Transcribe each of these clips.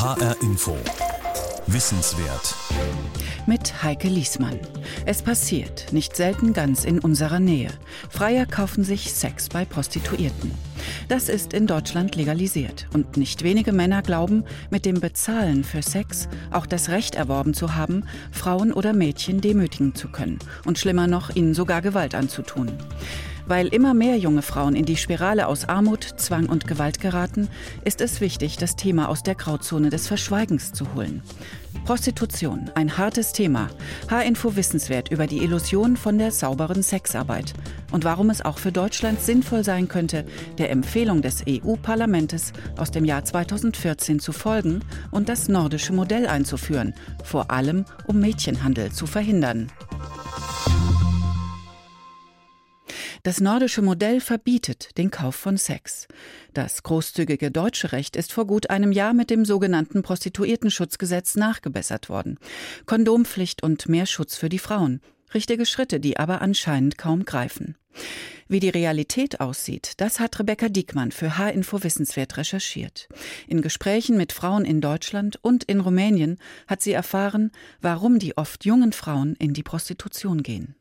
HR Info. Wissenswert. Mit Heike Liesmann. Es passiert, nicht selten ganz in unserer Nähe. Freier kaufen sich Sex bei Prostituierten. Das ist in Deutschland legalisiert. Und nicht wenige Männer glauben, mit dem Bezahlen für Sex auch das Recht erworben zu haben, Frauen oder Mädchen demütigen zu können. Und schlimmer noch, ihnen sogar Gewalt anzutun. Weil immer mehr junge Frauen in die Spirale aus Armut, Zwang und Gewalt geraten, ist es wichtig, das Thema aus der Grauzone des Verschweigens zu holen. Prostitution, ein hartes Thema. H-Info wissenswert über die Illusion von der sauberen Sexarbeit und warum es auch für Deutschland sinnvoll sein könnte, der Empfehlung des EU-Parlamentes aus dem Jahr 2014 zu folgen und das nordische Modell einzuführen, vor allem um Mädchenhandel zu verhindern. Das nordische Modell verbietet den Kauf von Sex. Das großzügige deutsche Recht ist vor gut einem Jahr mit dem sogenannten Prostituiertenschutzgesetz nachgebessert worden. Kondompflicht und mehr Schutz für die Frauen. Richtige Schritte, die aber anscheinend kaum greifen. Wie die Realität aussieht, das hat Rebecca Diekmann für H-Info Wissenswert recherchiert. In Gesprächen mit Frauen in Deutschland und in Rumänien hat sie erfahren, warum die oft jungen Frauen in die Prostitution gehen.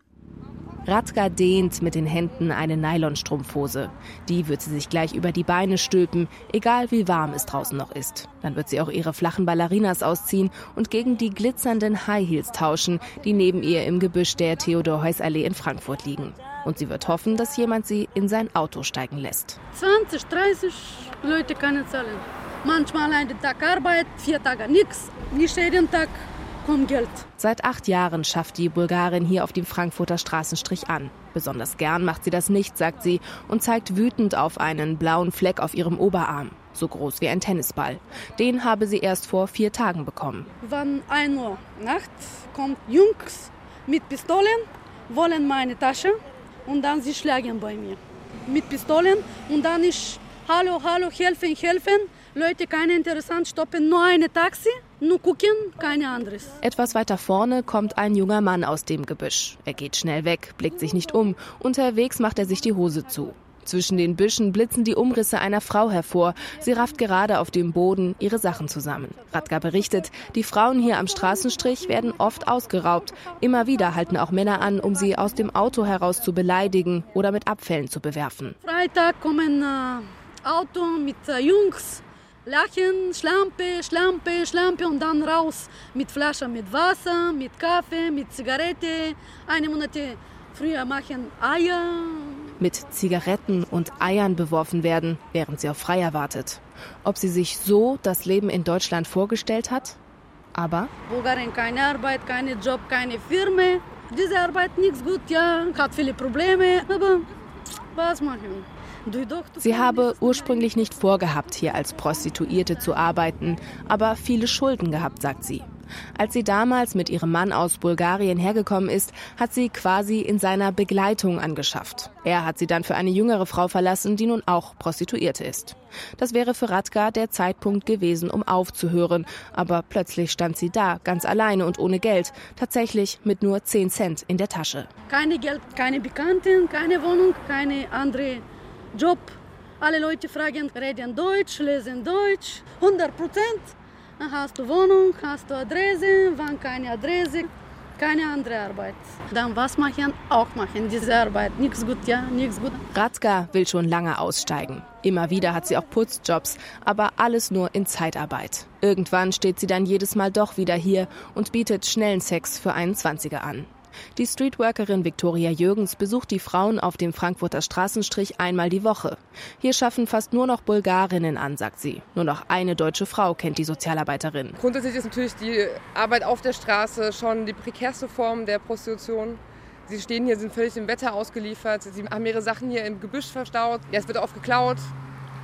Radka dehnt mit den Händen eine Nylonstrumpfhose. Die wird sie sich gleich über die Beine stülpen, egal wie warm es draußen noch ist. Dann wird sie auch ihre flachen Ballerinas ausziehen und gegen die glitzernden High Heels tauschen, die neben ihr im Gebüsch der Theodor-Heuss-Allee in Frankfurt liegen. Und sie wird hoffen, dass jemand sie in sein Auto steigen lässt. 20, 30 Leute können zahlen. Manchmal einen Tag Arbeit, vier Tage nichts. Nicht jeden Tag um Geld. Seit acht Jahren schafft die Bulgarin hier auf dem Frankfurter Straßenstrich an. Besonders gern macht sie das nicht, sagt sie, und zeigt wütend auf einen blauen Fleck auf ihrem Oberarm. So groß wie ein Tennisball. Den habe sie erst vor vier Tagen bekommen. Wann 1 Uhr nachts kommt Jungs mit Pistolen, wollen meine Tasche und dann sie schlagen bei mir. Mit Pistolen und dann ich, hallo, hallo, helfen, helfen. Leute, keine interessant, stoppen nur eine Taxi. Nur gucken, keine anderes. Etwas weiter vorne kommt ein junger Mann aus dem Gebüsch. Er geht schnell weg, blickt sich nicht um. Unterwegs macht er sich die Hose zu. Zwischen den Büschen blitzen die Umrisse einer Frau hervor. Sie rafft gerade auf dem Boden ihre Sachen zusammen. Radka berichtet, die Frauen hier am Straßenstrich werden oft ausgeraubt. Immer wieder halten auch Männer an, um sie aus dem Auto heraus zu beleidigen oder mit Abfällen zu bewerfen. Freitag kommen äh, Auto mit äh, Jungs Lachen, Schlampe, Schlampe, Schlampe und dann raus mit Flasche mit Wasser, mit Kaffee, mit Zigarette. Eine Monate früher machen Eier. Mit Zigaretten und Eiern beworfen werden, während sie auf Freier wartet. Ob sie sich so das Leben in Deutschland vorgestellt hat? Aber? Bulgarien keine Arbeit, keine Job, keine Firma. Diese Arbeit nichts gut, ja, hat viele Probleme, aber was machen? Sie habe ursprünglich nicht vorgehabt, hier als Prostituierte zu arbeiten, aber viele Schulden gehabt, sagt sie. Als sie damals mit ihrem Mann aus Bulgarien hergekommen ist, hat sie quasi in seiner Begleitung angeschafft. Er hat sie dann für eine jüngere Frau verlassen, die nun auch Prostituierte ist. Das wäre für Radka der Zeitpunkt gewesen, um aufzuhören. Aber plötzlich stand sie da, ganz alleine und ohne Geld. Tatsächlich mit nur 10 Cent in der Tasche. Keine Geld, keine Bekannten, keine Wohnung, keine andere Job. Alle Leute fragen, reden Deutsch, lesen Deutsch. 100 Prozent. Hast du Wohnung, hast du Adresse, wann keine Adresse, keine andere Arbeit. Dann was machen? Auch machen diese Arbeit. Nichts gut, ja, nichts gut. Ratzka will schon lange aussteigen. Immer wieder hat sie auch Putzjobs, aber alles nur in Zeitarbeit. Irgendwann steht sie dann jedes Mal doch wieder hier und bietet schnellen Sex für einen Zwanziger an. Die Streetworkerin Viktoria Jürgens besucht die Frauen auf dem Frankfurter Straßenstrich einmal die Woche. Hier schaffen fast nur noch Bulgarinnen an, sagt sie. Nur noch eine deutsche Frau kennt die Sozialarbeiterin. Grundsätzlich ist natürlich die Arbeit auf der Straße schon die prekärste Form der Prostitution. Sie stehen hier, sind völlig dem Wetter ausgeliefert. Sie haben ihre Sachen hier im Gebüsch verstaut. Ja, es wird oft geklaut.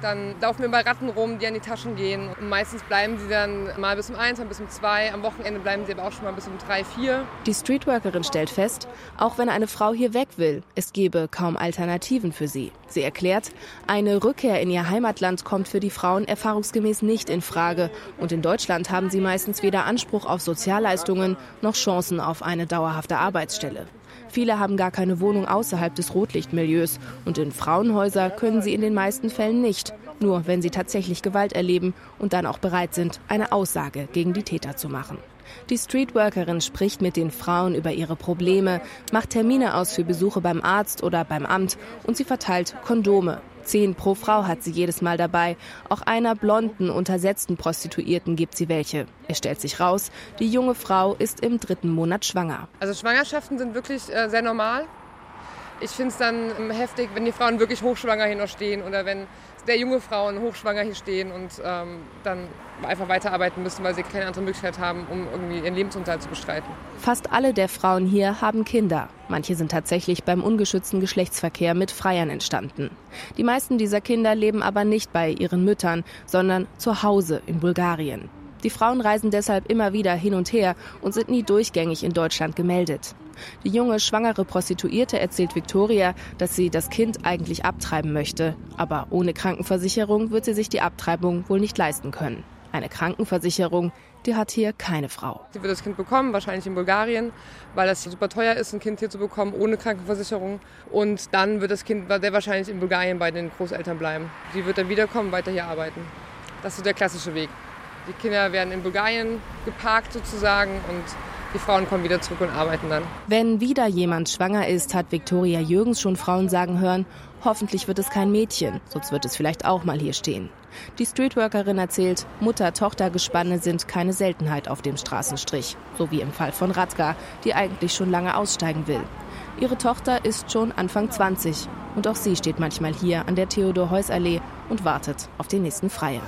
Dann laufen wir bei Ratten rum, die an die Taschen gehen. Und meistens bleiben sie dann mal bis um eins, mal bis um zwei. Am Wochenende bleiben sie aber auch schon mal bis um drei, vier. Die Streetworkerin stellt fest, auch wenn eine Frau hier weg will, es gebe kaum Alternativen für sie. Sie erklärt, eine Rückkehr in ihr Heimatland kommt für die Frauen erfahrungsgemäß nicht in Frage. Und in Deutschland haben sie meistens weder Anspruch auf Sozialleistungen noch Chancen auf eine dauerhafte Arbeitsstelle. Viele haben gar keine Wohnung außerhalb des Rotlichtmilieus und in Frauenhäuser können sie in den meisten Fällen nicht. Nur wenn sie tatsächlich Gewalt erleben und dann auch bereit sind, eine Aussage gegen die Täter zu machen. Die Streetworkerin spricht mit den Frauen über ihre Probleme, macht Termine aus für Besuche beim Arzt oder beim Amt und sie verteilt Kondome. Zehn pro Frau hat sie jedes Mal dabei. Auch einer blonden, untersetzten Prostituierten gibt sie welche. Es stellt sich raus, die junge Frau ist im dritten Monat schwanger. Also Schwangerschaften sind wirklich äh, sehr normal. Ich finde es dann heftig, wenn die Frauen wirklich hochschwanger hier noch stehen oder wenn sehr junge Frauen hochschwanger hier stehen und ähm, dann einfach weiterarbeiten müssen, weil sie keine andere Möglichkeit haben, um irgendwie ihren Lebensunterhalt zu bestreiten. Fast alle der Frauen hier haben Kinder. Manche sind tatsächlich beim ungeschützten Geschlechtsverkehr mit Freiern entstanden. Die meisten dieser Kinder leben aber nicht bei ihren Müttern, sondern zu Hause in Bulgarien. Die Frauen reisen deshalb immer wieder hin und her und sind nie durchgängig in Deutschland gemeldet. Die junge schwangere Prostituierte erzählt Victoria, dass sie das Kind eigentlich abtreiben möchte, aber ohne Krankenversicherung wird sie sich die Abtreibung wohl nicht leisten können. Eine Krankenversicherung, die hat hier keine Frau. Sie wird das Kind bekommen, wahrscheinlich in Bulgarien, weil das super teuer ist, ein Kind hier zu bekommen ohne Krankenversicherung. Und dann wird das Kind sehr wahrscheinlich in Bulgarien bei den Großeltern bleiben. Sie wird dann wiederkommen, weiter hier arbeiten. Das ist der klassische Weg. Die Kinder werden in Bulgarien geparkt sozusagen und die Frauen kommen wieder zurück und arbeiten dann. Wenn wieder jemand schwanger ist, hat Viktoria Jürgens schon Frauen sagen hören, hoffentlich wird es kein Mädchen, sonst wird es vielleicht auch mal hier stehen. Die Streetworkerin erzählt, Mutter-Tochter-Gespanne sind keine Seltenheit auf dem Straßenstrich, so wie im Fall von Radka, die eigentlich schon lange aussteigen will. Ihre Tochter ist schon Anfang 20 und auch sie steht manchmal hier an der Theodor-Heuss-Allee und wartet auf den nächsten Freier.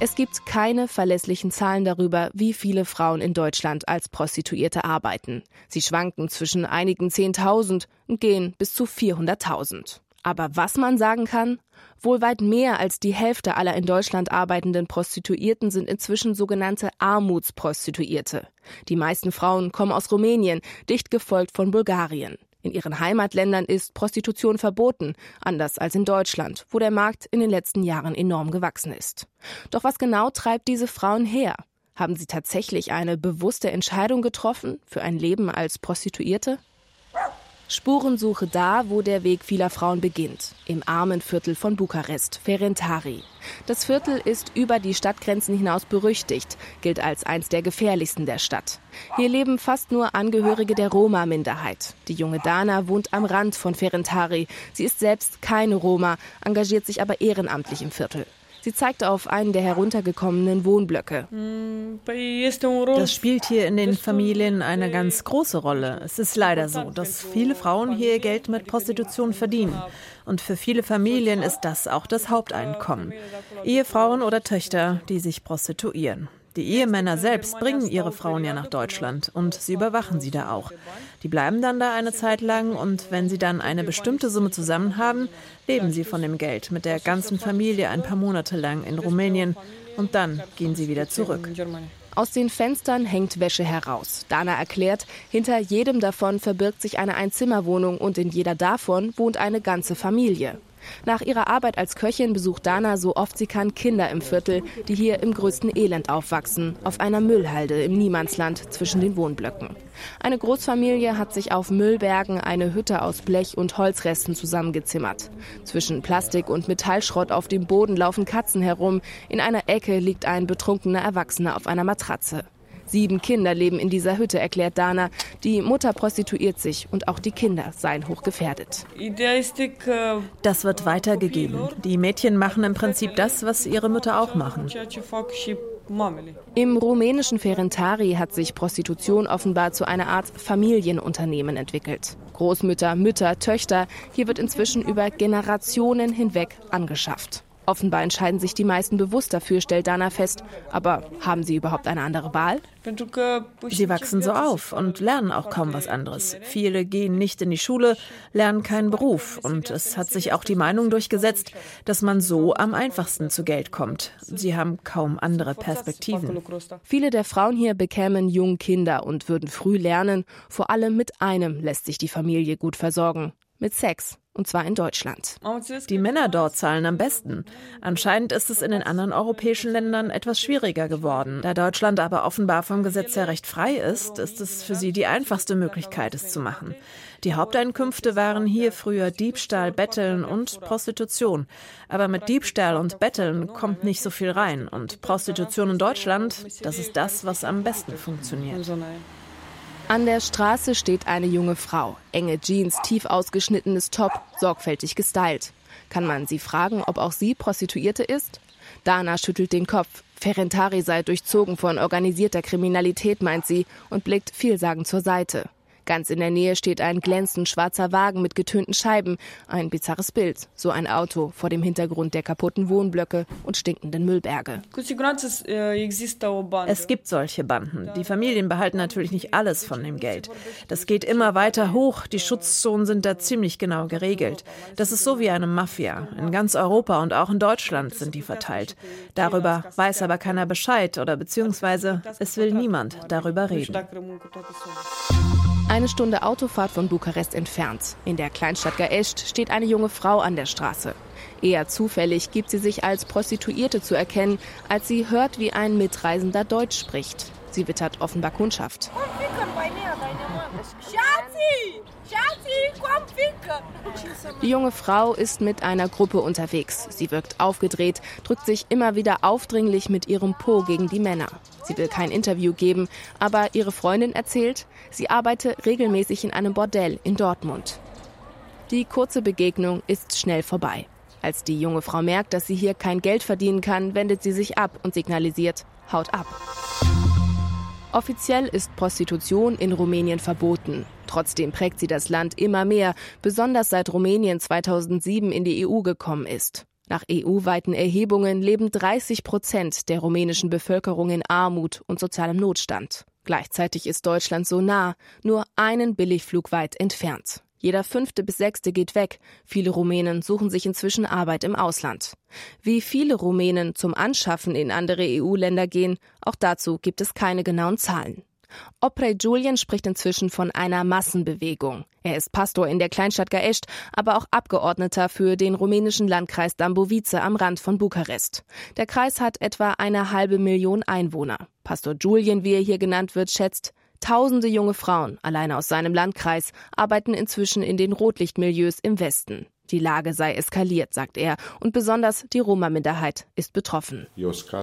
Es gibt keine verlässlichen Zahlen darüber, wie viele Frauen in Deutschland als Prostituierte arbeiten. Sie schwanken zwischen einigen Zehntausend und gehen bis zu 400.000. Aber was man sagen kann, wohl weit mehr als die Hälfte aller in Deutschland arbeitenden Prostituierten sind inzwischen sogenannte Armutsprostituierte. Die meisten Frauen kommen aus Rumänien, dicht gefolgt von Bulgarien. In ihren Heimatländern ist Prostitution verboten, anders als in Deutschland, wo der Markt in den letzten Jahren enorm gewachsen ist. Doch was genau treibt diese Frauen her? Haben sie tatsächlich eine bewusste Entscheidung getroffen für ein Leben als Prostituierte? Spurensuche da, wo der Weg vieler Frauen beginnt, im armen Viertel von Bukarest, Ferentari. Das Viertel ist über die Stadtgrenzen hinaus berüchtigt, gilt als eins der gefährlichsten der Stadt. Hier leben fast nur Angehörige der Roma-Minderheit. Die junge Dana wohnt am Rand von Ferentari. Sie ist selbst keine Roma, engagiert sich aber ehrenamtlich im Viertel. Sie zeigt auf einen der heruntergekommenen Wohnblöcke. Das spielt hier in den Familien eine ganz große Rolle. Es ist leider so, dass viele Frauen hier ihr Geld mit Prostitution verdienen. Und für viele Familien ist das auch das Haupteinkommen. Ehefrauen oder Töchter, die sich prostituieren. Die Ehemänner selbst bringen ihre Frauen ja nach Deutschland und sie überwachen sie da auch. Die bleiben dann da eine Zeit lang und wenn sie dann eine bestimmte Summe zusammen haben, leben sie von dem Geld mit der ganzen Familie ein paar Monate lang in Rumänien und dann gehen sie wieder zurück. Aus den Fenstern hängt Wäsche heraus. Dana erklärt, hinter jedem davon verbirgt sich eine Einzimmerwohnung und in jeder davon wohnt eine ganze Familie. Nach ihrer Arbeit als Köchin besucht Dana so oft sie kann Kinder im Viertel, die hier im größten Elend aufwachsen, auf einer Müllhalde im Niemandsland zwischen den Wohnblöcken. Eine Großfamilie hat sich auf Müllbergen eine Hütte aus Blech und Holzresten zusammengezimmert. Zwischen Plastik und Metallschrott auf dem Boden laufen Katzen herum. In einer Ecke liegt ein betrunkener Erwachsener auf einer Matratze. Sieben Kinder leben in dieser Hütte, erklärt Dana. Die Mutter prostituiert sich und auch die Kinder seien hochgefährdet. Das wird weitergegeben. Die Mädchen machen im Prinzip das, was ihre Mütter auch machen. Im rumänischen Ferentari hat sich Prostitution offenbar zu einer Art Familienunternehmen entwickelt. Großmütter, Mütter, Töchter, hier wird inzwischen über Generationen hinweg angeschafft. Offenbar entscheiden sich die meisten bewusst dafür, stellt Dana fest. Aber haben sie überhaupt eine andere Wahl? Sie wachsen so auf und lernen auch kaum was anderes. Viele gehen nicht in die Schule, lernen keinen Beruf. Und es hat sich auch die Meinung durchgesetzt, dass man so am einfachsten zu Geld kommt. Sie haben kaum andere Perspektiven. Viele der Frauen hier bekämen jung Kinder und würden früh lernen. Vor allem mit einem lässt sich die Familie gut versorgen. Mit Sex und zwar in Deutschland. Die Männer dort zahlen am besten. Anscheinend ist es in den anderen europäischen Ländern etwas schwieriger geworden. Da Deutschland aber offenbar vom Gesetz her recht frei ist, ist es für sie die einfachste Möglichkeit, es zu machen. Die Haupteinkünfte waren hier früher Diebstahl, Betteln und Prostitution. Aber mit Diebstahl und Betteln kommt nicht so viel rein. Und Prostitution in Deutschland, das ist das, was am besten funktioniert. An der Straße steht eine junge Frau. Enge Jeans, tief ausgeschnittenes Top, sorgfältig gestylt. Kann man sie fragen, ob auch sie Prostituierte ist? Dana schüttelt den Kopf. Ferentari sei durchzogen von organisierter Kriminalität, meint sie, und blickt vielsagend zur Seite. Ganz in der Nähe steht ein glänzend schwarzer Wagen mit getönten Scheiben. Ein bizarres Bild. So ein Auto vor dem Hintergrund der kaputten Wohnblöcke und stinkenden Müllberge. Es gibt solche Banden. Die Familien behalten natürlich nicht alles von dem Geld. Das geht immer weiter hoch. Die Schutzzonen sind da ziemlich genau geregelt. Das ist so wie eine Mafia. In ganz Europa und auch in Deutschland sind die verteilt. Darüber weiß aber keiner Bescheid oder beziehungsweise es will niemand darüber reden. Eine Stunde Autofahrt von Bukarest entfernt. In der Kleinstadt Gaescht steht eine junge Frau an der Straße. Eher zufällig gibt sie sich als Prostituierte zu erkennen, als sie hört, wie ein Mitreisender Deutsch spricht. Sie wittert offenbar Kundschaft. Die junge Frau ist mit einer Gruppe unterwegs. Sie wirkt aufgedreht, drückt sich immer wieder aufdringlich mit ihrem Po gegen die Männer. Sie will kein Interview geben, aber ihre Freundin erzählt, sie arbeite regelmäßig in einem Bordell in Dortmund. Die kurze Begegnung ist schnell vorbei. Als die junge Frau merkt, dass sie hier kein Geld verdienen kann, wendet sie sich ab und signalisiert, haut ab. Offiziell ist Prostitution in Rumänien verboten. Trotzdem prägt sie das Land immer mehr, besonders seit Rumänien 2007 in die EU gekommen ist. Nach EU-weiten Erhebungen leben 30 Prozent der rumänischen Bevölkerung in Armut und sozialem Notstand. Gleichzeitig ist Deutschland so nah, nur einen Billigflug weit entfernt. Jeder fünfte bis sechste geht weg. Viele Rumänen suchen sich inzwischen Arbeit im Ausland. Wie viele Rumänen zum Anschaffen in andere EU-Länder gehen, auch dazu gibt es keine genauen Zahlen. Oprej Julian spricht inzwischen von einer Massenbewegung. Er ist Pastor in der Kleinstadt Gaescht, aber auch Abgeordneter für den rumänischen Landkreis Dambovice am Rand von Bukarest. Der Kreis hat etwa eine halbe Million Einwohner. Pastor Julian, wie er hier genannt wird, schätzt, Tausende junge Frauen, alleine aus seinem Landkreis, arbeiten inzwischen in den Rotlichtmilieus im Westen. Die Lage sei eskaliert, sagt er, und besonders die Roma-Minderheit ist betroffen.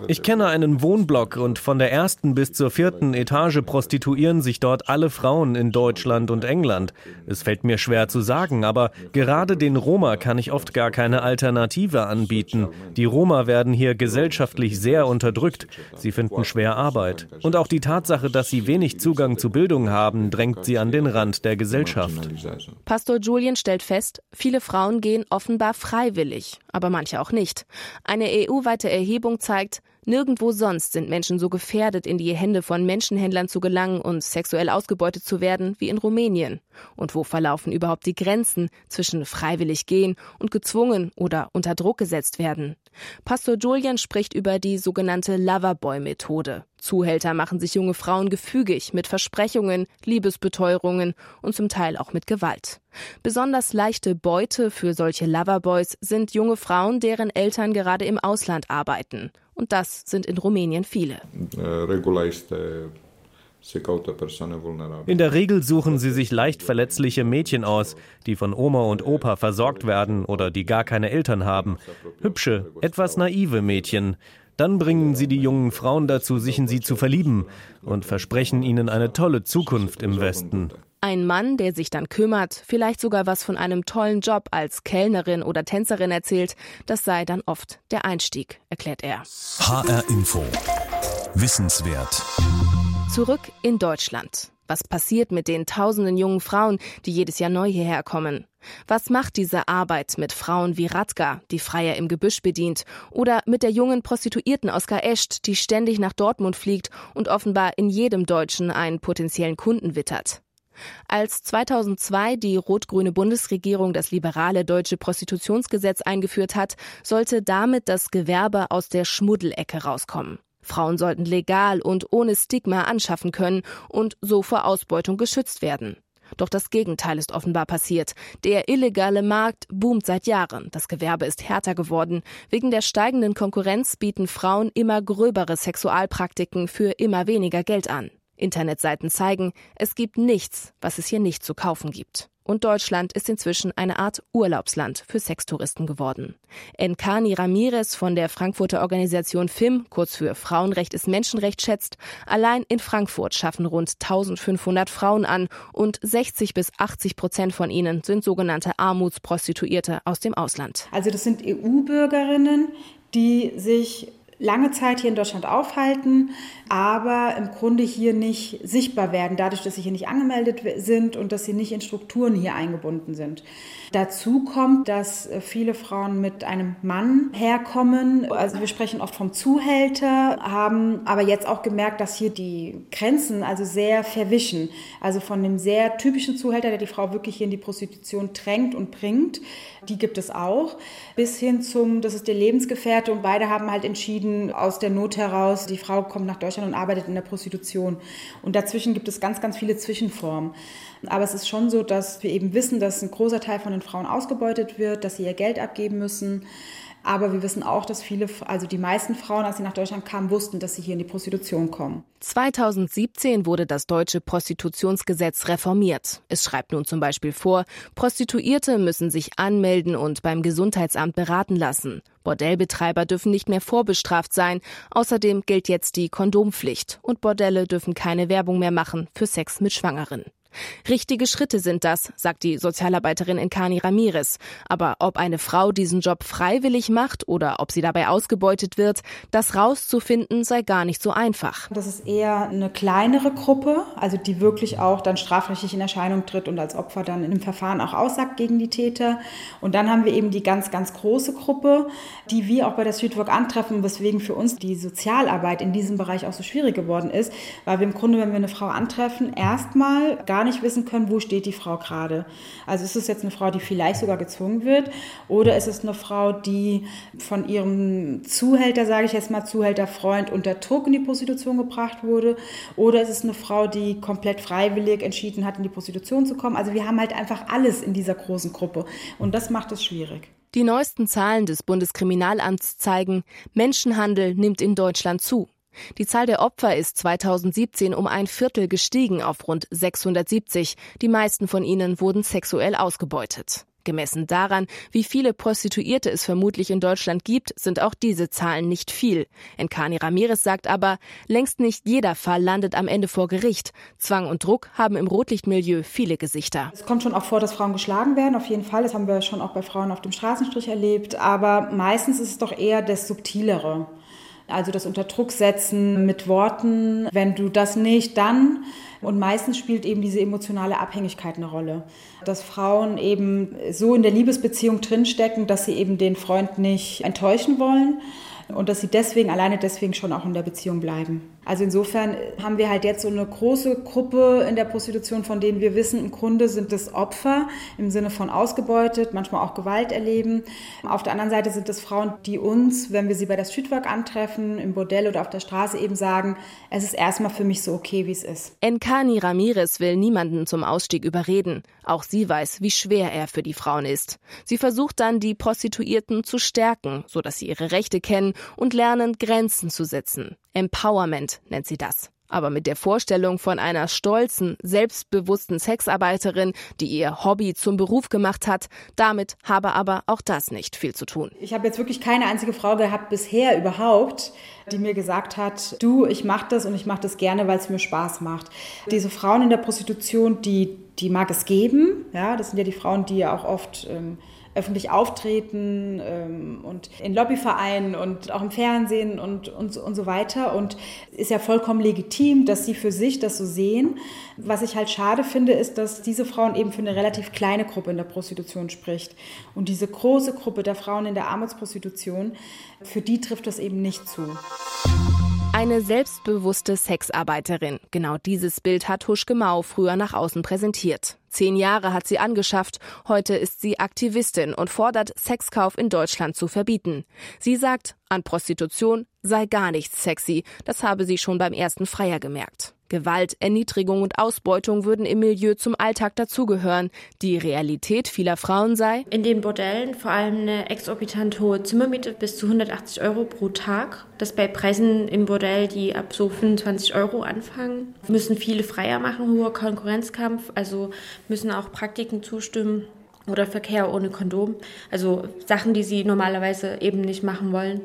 Ich kenne einen Wohnblock und von der ersten bis zur vierten Etage prostituieren sich dort alle Frauen in Deutschland und England. Es fällt mir schwer zu sagen, aber gerade den Roma kann ich oft gar keine Alternative anbieten. Die Roma werden hier gesellschaftlich sehr unterdrückt. Sie finden schwer Arbeit. Und auch die Tatsache, dass sie wenig Zugang zu Bildung haben, drängt sie an den Rand der Gesellschaft. Pastor Julian stellt fest, viele Frauen Frauen gehen offenbar freiwillig, aber manche auch nicht. Eine EU-weite Erhebung zeigt, nirgendwo sonst sind Menschen so gefährdet, in die Hände von Menschenhändlern zu gelangen und sexuell ausgebeutet zu werden wie in Rumänien. Und wo verlaufen überhaupt die Grenzen zwischen freiwillig gehen und gezwungen oder unter Druck gesetzt werden? Pastor Julian spricht über die sogenannte Loverboy-Methode. Zuhälter machen sich junge Frauen gefügig mit Versprechungen, Liebesbeteuerungen und zum Teil auch mit Gewalt. Besonders leichte Beute für solche Loverboys sind junge Frauen, deren Eltern gerade im Ausland arbeiten. Und das sind in Rumänien viele. In der Regel suchen sie sich leicht verletzliche Mädchen aus, die von Oma und Opa versorgt werden oder die gar keine Eltern haben. Hübsche, etwas naive Mädchen. Dann bringen sie die jungen Frauen dazu, sich in sie zu verlieben und versprechen ihnen eine tolle Zukunft im Westen. Ein Mann, der sich dann kümmert, vielleicht sogar was von einem tollen Job als Kellnerin oder Tänzerin erzählt, das sei dann oft der Einstieg, erklärt er. HR Info. Wissenswert. Zurück in Deutschland. Was passiert mit den tausenden jungen Frauen, die jedes Jahr neu hierher kommen? Was macht diese Arbeit mit Frauen wie Radka, die Freier im Gebüsch bedient, oder mit der jungen Prostituierten Oskar Escht, die ständig nach Dortmund fliegt und offenbar in jedem Deutschen einen potenziellen Kunden wittert? Als 2002 die rot-grüne Bundesregierung das liberale deutsche Prostitutionsgesetz eingeführt hat, sollte damit das Gewerbe aus der Schmuddelecke rauskommen. Frauen sollten legal und ohne Stigma anschaffen können und so vor Ausbeutung geschützt werden. Doch das Gegenteil ist offenbar passiert. Der illegale Markt boomt seit Jahren. Das Gewerbe ist härter geworden. Wegen der steigenden Konkurrenz bieten Frauen immer gröbere Sexualpraktiken für immer weniger Geld an. Internetseiten zeigen, es gibt nichts, was es hier nicht zu kaufen gibt. Und Deutschland ist inzwischen eine Art Urlaubsland für Sextouristen geworden. Enkani Ramirez von der Frankfurter Organisation FIM, kurz für Frauenrecht ist Menschenrecht, schätzt, allein in Frankfurt schaffen rund 1500 Frauen an und 60 bis 80 Prozent von ihnen sind sogenannte Armutsprostituierte aus dem Ausland. Also das sind EU-Bürgerinnen, die sich lange Zeit hier in Deutschland aufhalten, aber im Grunde hier nicht sichtbar werden, dadurch, dass sie hier nicht angemeldet sind und dass sie nicht in Strukturen hier eingebunden sind. Dazu kommt, dass viele Frauen mit einem Mann herkommen. Also wir sprechen oft vom Zuhälter, haben aber jetzt auch gemerkt, dass hier die Grenzen also sehr verwischen. Also von dem sehr typischen Zuhälter, der die Frau wirklich hier in die Prostitution drängt und bringt, die gibt es auch, bis hin zum, das ist der Lebensgefährte und beide haben halt entschieden, aus der Not heraus, die Frau kommt nach Deutschland und arbeitet in der Prostitution. Und dazwischen gibt es ganz, ganz viele Zwischenformen. Aber es ist schon so, dass wir eben wissen, dass ein großer Teil von den Frauen ausgebeutet wird, dass sie ihr Geld abgeben müssen. Aber wir wissen auch, dass viele, also die meisten Frauen, als sie nach Deutschland kamen, wussten, dass sie hier in die Prostitution kommen. 2017 wurde das deutsche Prostitutionsgesetz reformiert. Es schreibt nun zum Beispiel vor, Prostituierte müssen sich anmelden und beim Gesundheitsamt beraten lassen. Bordellbetreiber dürfen nicht mehr vorbestraft sein. Außerdem gilt jetzt die Kondompflicht und Bordelle dürfen keine Werbung mehr machen für Sex mit Schwangeren. Richtige Schritte sind das, sagt die Sozialarbeiterin Enkani Ramirez. Aber ob eine Frau diesen Job freiwillig macht oder ob sie dabei ausgebeutet wird, das rauszufinden sei gar nicht so einfach. Das ist eher eine kleinere Gruppe, also die wirklich auch dann strafrechtlich in Erscheinung tritt und als Opfer dann in dem Verfahren auch aussagt gegen die Täter. Und dann haben wir eben die ganz, ganz große Gruppe, die wir auch bei der Streetwork antreffen, weswegen für uns die Sozialarbeit in diesem Bereich auch so schwierig geworden ist, weil wir im Grunde, wenn wir eine Frau antreffen, erstmal gar nicht wissen können, wo steht die Frau gerade. Also ist es jetzt eine Frau, die vielleicht sogar gezwungen wird oder ist es eine Frau, die von ihrem Zuhälter, sage ich jetzt mal, Zuhälterfreund unter Druck in die Prostitution gebracht wurde oder ist es eine Frau, die komplett freiwillig entschieden hat, in die Prostitution zu kommen. Also wir haben halt einfach alles in dieser großen Gruppe und das macht es schwierig. Die neuesten Zahlen des Bundeskriminalamts zeigen, Menschenhandel nimmt in Deutschland zu. Die Zahl der Opfer ist 2017 um ein Viertel gestiegen auf rund 670. Die meisten von ihnen wurden sexuell ausgebeutet. Gemessen daran, wie viele Prostituierte es vermutlich in Deutschland gibt, sind auch diese Zahlen nicht viel. Enkani Ramirez sagt aber, längst nicht jeder Fall landet am Ende vor Gericht. Zwang und Druck haben im Rotlichtmilieu viele Gesichter. Es kommt schon auch vor, dass Frauen geschlagen werden, auf jeden Fall. Das haben wir schon auch bei Frauen auf dem Straßenstrich erlebt. Aber meistens ist es doch eher das Subtilere. Also das Unterdrucksetzen mit Worten, wenn du das nicht, dann. Und meistens spielt eben diese emotionale Abhängigkeit eine Rolle. Dass Frauen eben so in der Liebesbeziehung drinstecken, dass sie eben den Freund nicht enttäuschen wollen und dass sie deswegen, alleine deswegen schon auch in der Beziehung bleiben. Also insofern haben wir halt jetzt so eine große Gruppe in der Prostitution, von denen wir wissen, im Grunde sind es Opfer im Sinne von ausgebeutet, manchmal auch Gewalt erleben. Auf der anderen Seite sind es Frauen, die uns, wenn wir sie bei der Streetwork antreffen, im Bordell oder auf der Straße eben sagen, es ist erstmal für mich so okay, wie es ist. Enkani Ramirez will niemanden zum Ausstieg überreden. Auch sie weiß, wie schwer er für die Frauen ist. Sie versucht dann, die Prostituierten zu stärken, sodass sie ihre Rechte kennen und lernen, Grenzen zu setzen. Empowerment nennt sie das. Aber mit der Vorstellung von einer stolzen, selbstbewussten Sexarbeiterin, die ihr Hobby zum Beruf gemacht hat, damit habe aber auch das nicht viel zu tun. Ich habe jetzt wirklich keine einzige Frau gehabt bisher überhaupt, die mir gesagt hat, du, ich mache das und ich mache das gerne, weil es mir Spaß macht. Diese Frauen in der Prostitution, die, die mag es geben. Ja, das sind ja die Frauen, die ja auch oft ähm, öffentlich auftreten ähm, und in Lobbyvereinen und auch im Fernsehen und, und, und so weiter. Und ist ja vollkommen legitim, dass sie für sich das so sehen. Was ich halt schade finde, ist, dass diese Frauen eben für eine relativ kleine Gruppe in der Prostitution spricht. Und diese große Gruppe der Frauen in der Armutsprostitution, für die trifft das eben nicht zu. Eine selbstbewusste Sexarbeiterin. Genau dieses Bild hat Huschke Mau früher nach außen präsentiert. Zehn Jahre hat sie angeschafft. Heute ist sie Aktivistin und fordert, Sexkauf in Deutschland zu verbieten. Sie sagt, an Prostitution sei gar nichts sexy. Das habe sie schon beim ersten Freier gemerkt. Gewalt, Erniedrigung und Ausbeutung würden im Milieu zum Alltag dazugehören. Die Realität vieler Frauen sei, in den Bordellen vor allem eine exorbitant hohe Zimmermiete bis zu 180 Euro pro Tag. Das bei Preisen im Bordell, die ab so 25 Euro anfangen. Müssen viele Freier machen, hoher Konkurrenzkampf, also müssen auch Praktiken zustimmen oder Verkehr ohne Kondom. Also Sachen, die sie normalerweise eben nicht machen wollen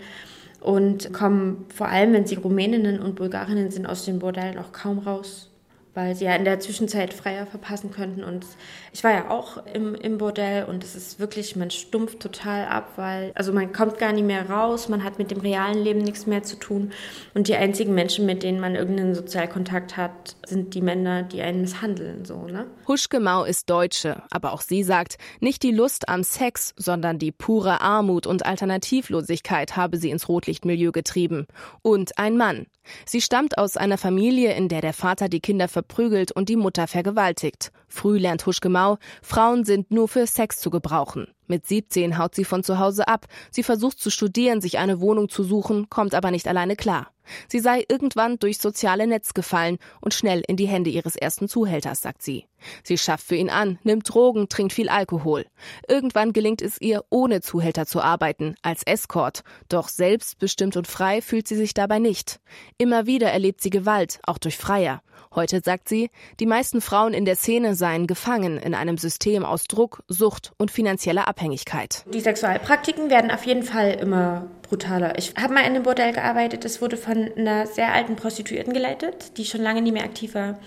und kommen vor allem, wenn sie Rumäninnen und Bulgarinnen sind, aus den Bordellen auch kaum raus weil sie ja in der Zwischenzeit freier verpassen könnten. Und ich war ja auch im, im Bordell und es ist wirklich, man stumpft total ab, weil, also man kommt gar nicht mehr raus, man hat mit dem realen Leben nichts mehr zu tun. Und die einzigen Menschen, mit denen man irgendeinen Sozialkontakt hat, sind die Männer, die einen misshandeln, so, ne? Huschke Mau ist Deutsche, aber auch sie sagt, nicht die Lust am Sex, sondern die pure Armut und Alternativlosigkeit habe sie ins Rotlichtmilieu getrieben. Und ein Mann. Sie stammt aus einer Familie, in der der Vater die Kinder verprügelt und die Mutter vergewaltigt. Früh lernt Huschke Mau, Frauen sind nur für Sex zu gebrauchen. Mit 17 haut sie von zu Hause ab. Sie versucht zu studieren, sich eine Wohnung zu suchen, kommt aber nicht alleine klar. Sie sei irgendwann durchs soziale Netz gefallen und schnell in die Hände ihres ersten Zuhälters, sagt sie. Sie schafft für ihn an, nimmt Drogen, trinkt viel Alkohol. Irgendwann gelingt es ihr, ohne Zuhälter zu arbeiten, als Escort. Doch selbstbestimmt und frei fühlt sie sich dabei nicht. Immer wieder erlebt sie Gewalt, auch durch Freier. Heute sagt sie, die meisten Frauen in der Szene seien gefangen in einem System aus Druck, Sucht und finanzieller Abhängigkeit. Die Sexualpraktiken werden auf jeden Fall immer brutaler. Ich habe mal in einem Bordell gearbeitet, das wurde von einer sehr alten Prostituierten geleitet, die schon lange nie mehr aktiv war.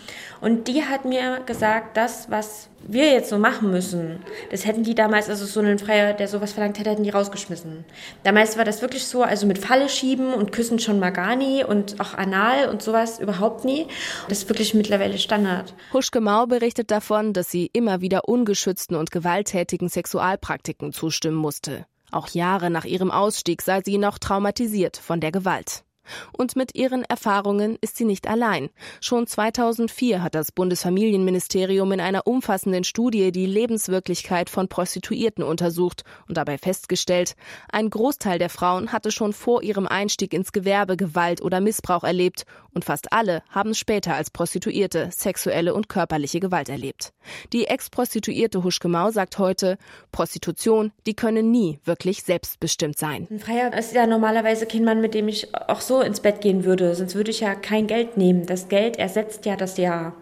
Und die hat mir gesagt, das, was wir jetzt so machen müssen, das hätten die damals, also so einen Freier, der sowas verlangt hätte, hätten die rausgeschmissen. Damals war das wirklich so, also mit Falle schieben und küssen schon mal gar nie und auch anal und sowas überhaupt nie. Das ist wirklich mittlerweile Standard. Huschke Mau berichtet davon, dass sie immer wieder ungeschützten und gewalttätigen Sexualpraktiken zustimmen musste. Auch Jahre nach ihrem Ausstieg sei sie noch traumatisiert von der Gewalt. Und mit ihren Erfahrungen ist sie nicht allein. Schon 2004 hat das Bundesfamilienministerium in einer umfassenden Studie die Lebenswirklichkeit von Prostituierten untersucht und dabei festgestellt, ein Großteil der Frauen hatte schon vor ihrem Einstieg ins Gewerbe Gewalt oder Missbrauch erlebt und fast alle haben später als Prostituierte sexuelle und körperliche Gewalt erlebt. Die Ex-Prostituierte Huschke Mau sagt heute, Prostitution, die könne nie wirklich selbstbestimmt sein. Ein Freier ist ja normalerweise kein Mann, mit dem ich auch so ins Bett gehen würde, sonst würde ich ja kein Geld nehmen. Das Geld ersetzt ja das Ja.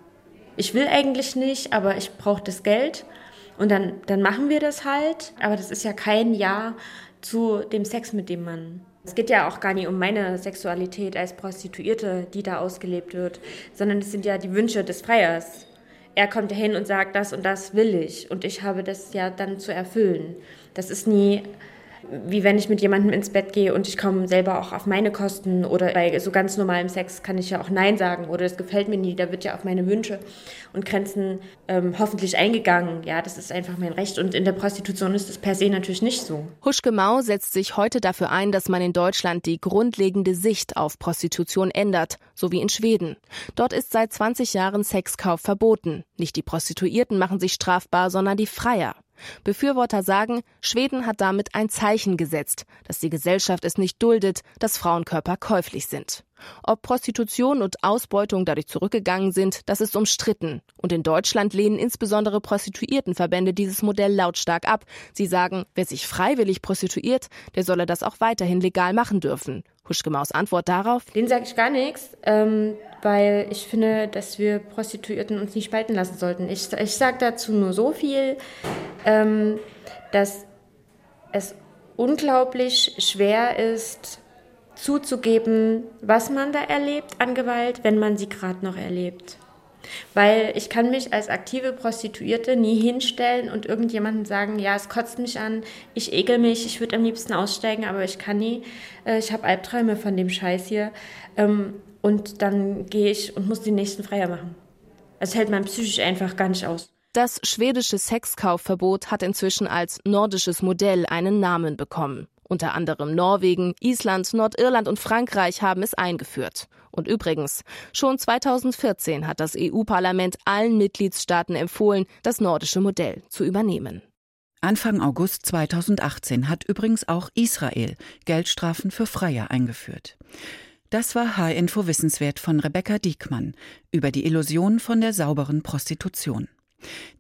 Ich will eigentlich nicht, aber ich brauche das Geld. Und dann, dann machen wir das halt. Aber das ist ja kein Ja zu dem Sex mit dem Mann. Es geht ja auch gar nicht um meine Sexualität als Prostituierte, die da ausgelebt wird, sondern es sind ja die Wünsche des Freiers. Er kommt dahin und sagt, das und das will ich und ich habe das ja dann zu erfüllen. Das ist nie wie wenn ich mit jemandem ins Bett gehe und ich komme selber auch auf meine Kosten oder bei so ganz normalem Sex kann ich ja auch Nein sagen oder es gefällt mir nie, da wird ja auf meine Wünsche und Grenzen ähm, hoffentlich eingegangen. Ja, das ist einfach mein Recht und in der Prostitution ist es per se natürlich nicht so. Huschke Mau setzt sich heute dafür ein, dass man in Deutschland die grundlegende Sicht auf Prostitution ändert, so wie in Schweden. Dort ist seit 20 Jahren Sexkauf verboten. Nicht die Prostituierten machen sich strafbar, sondern die Freier. Befürworter sagen, Schweden hat damit ein Zeichen gesetzt, dass die Gesellschaft es nicht duldet, dass Frauenkörper käuflich sind. Ob Prostitution und Ausbeutung dadurch zurückgegangen sind, das ist umstritten. Und in Deutschland lehnen insbesondere Prostituiertenverbände dieses Modell lautstark ab. Sie sagen, wer sich freiwillig prostituiert, der solle das auch weiterhin legal machen dürfen. Huschgemaus Antwort darauf? Den sage ich gar nichts, ähm, weil ich finde, dass wir Prostituierten uns nicht spalten lassen sollten. Ich, ich sage dazu nur so viel, ähm, dass es unglaublich schwer ist, zuzugeben, was man da erlebt an Gewalt, wenn man sie gerade noch erlebt. Weil ich kann mich als aktive Prostituierte nie hinstellen und irgendjemandem sagen, ja, es kotzt mich an, ich ekel mich, ich würde am liebsten aussteigen, aber ich kann nie, äh, ich habe Albträume von dem Scheiß hier. Und dann gehe ich und muss den nächsten Freier machen. Das hält man psychisch einfach gar nicht aus. Das schwedische Sexkaufverbot hat inzwischen als nordisches Modell einen Namen bekommen. Unter anderem Norwegen, Island, Nordirland und Frankreich haben es eingeführt. Und übrigens, schon 2014 hat das EU-Parlament allen Mitgliedstaaten empfohlen, das nordische Modell zu übernehmen. Anfang August 2018 hat übrigens auch Israel Geldstrafen für Freier eingeführt. Das war H-Info Wissenswert von Rebecca Diekmann über die Illusion von der sauberen Prostitution.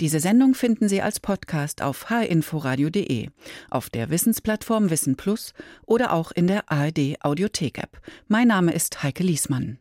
Diese Sendung finden Sie als Podcast auf hinforadio.de, auf der Wissensplattform Wissen Plus oder auch in der ARD Audiothek App. Mein Name ist Heike Liesmann.